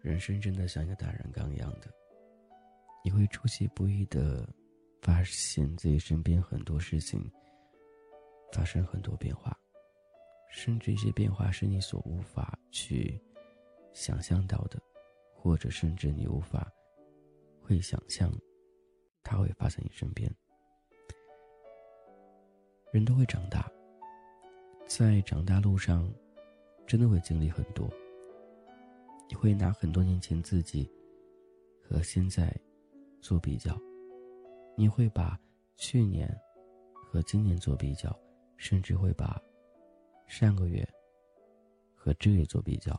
人生真的像一个大染缸一样的，你会出其不意的发现自己身边很多事情发生很多变化，甚至一些变化是你所无法去想象到的，或者甚至你无法会想象它会发生在你身边。人都会长大，在长大路上，真的会经历很多。你会拿很多年前自己和现在做比较，你会把去年和今年做比较，甚至会把上个月和这个月做比较。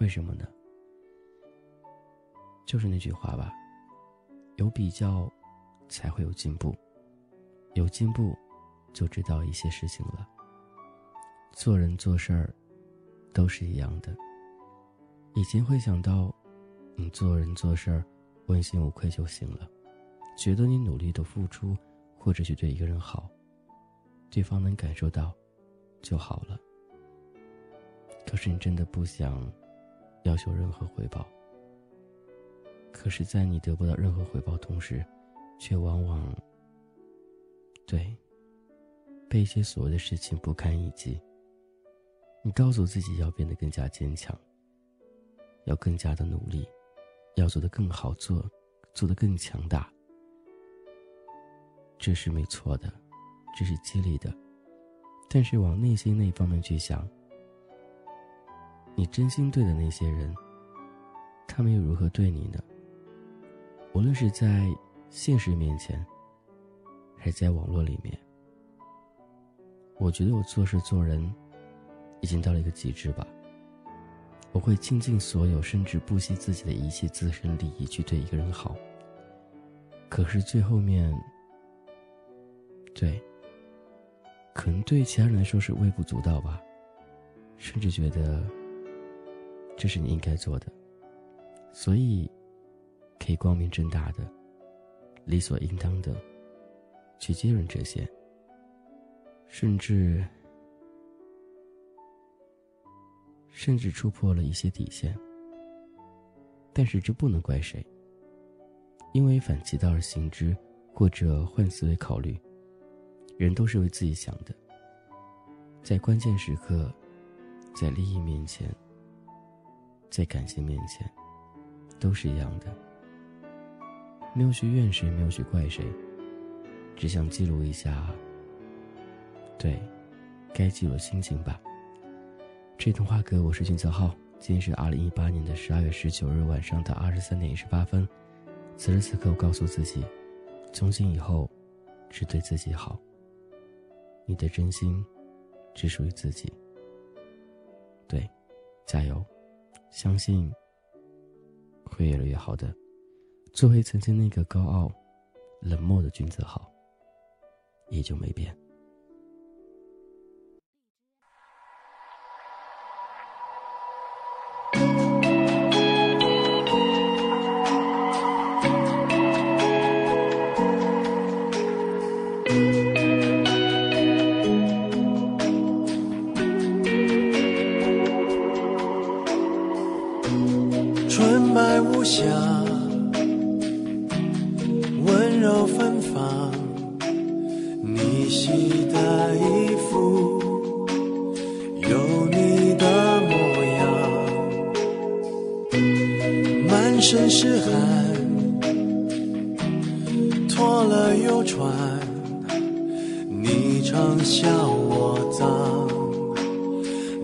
为什么呢？就是那句话吧，有比较才会有进步，有进步就知道一些事情了。做人做事儿都是一样的。以前会想到，你做人做事儿问心无愧就行了，觉得你努力的付出，或者去对一个人好，对方能感受到就好了。可是你真的不想要求任何回报。可是，在你得不到任何回报同时，却往往对被一些所谓的事情不堪一击。你告诉自己要变得更加坚强。要更加的努力，要做得更好，做做得更强大，这是没错的，这是激励的。但是往内心那方面去想，你真心对的那些人，他们又如何对你呢？无论是在现实面前，还是在网络里面，我觉得我做事做人，已经到了一个极致吧。我会倾尽所有，甚至不惜自己的一切自身利益去对一个人好。可是最后面，对，可能对其他人来说是微不足道吧，甚至觉得这是你应该做的，所以可以光明正大的、理所应当的去接任这些，甚至。甚至触破了一些底线，但是这不能怪谁。因为反其道而行之，或者换思维考虑，人都是为自己想的。在关键时刻，在利益面前，在感情面前，都是一样的。没有去怨谁，没有去怪谁，只想记录一下，对，该记录心情吧。这通话哥，我是君泽浩。今天是二零一八年的十二月十九日晚上的二十三点一十八分。此时此刻，我告诉自己，从今以后，只对自己好。你的真心，只属于自己。对，加油，相信会越来越好的。作为曾经那个高傲、冷漠的君子浩，依旧没变。温柔芬芳，你洗的衣服有你的模样，满身是汗，脱了又穿，你常笑我脏。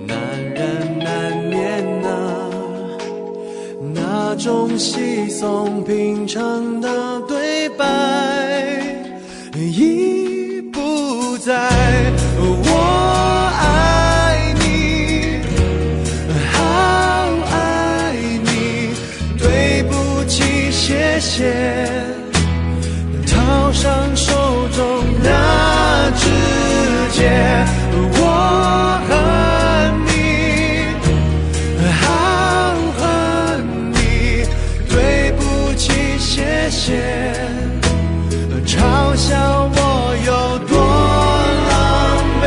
男人难免呐，那种稀松平常的对嘲笑我有多狼狈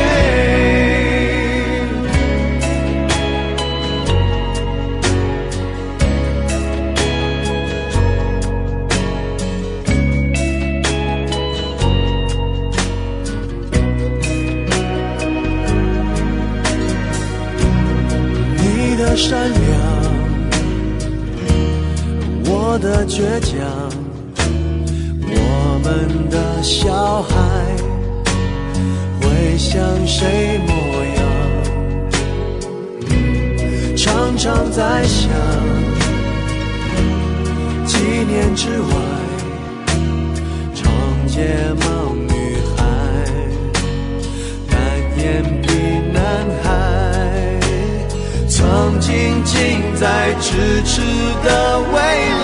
你的善良我的倔强。们的小孩会像谁模样？常常在想，几年之外，长睫毛女孩，单眼皮男孩，曾经近在咫尺的未来，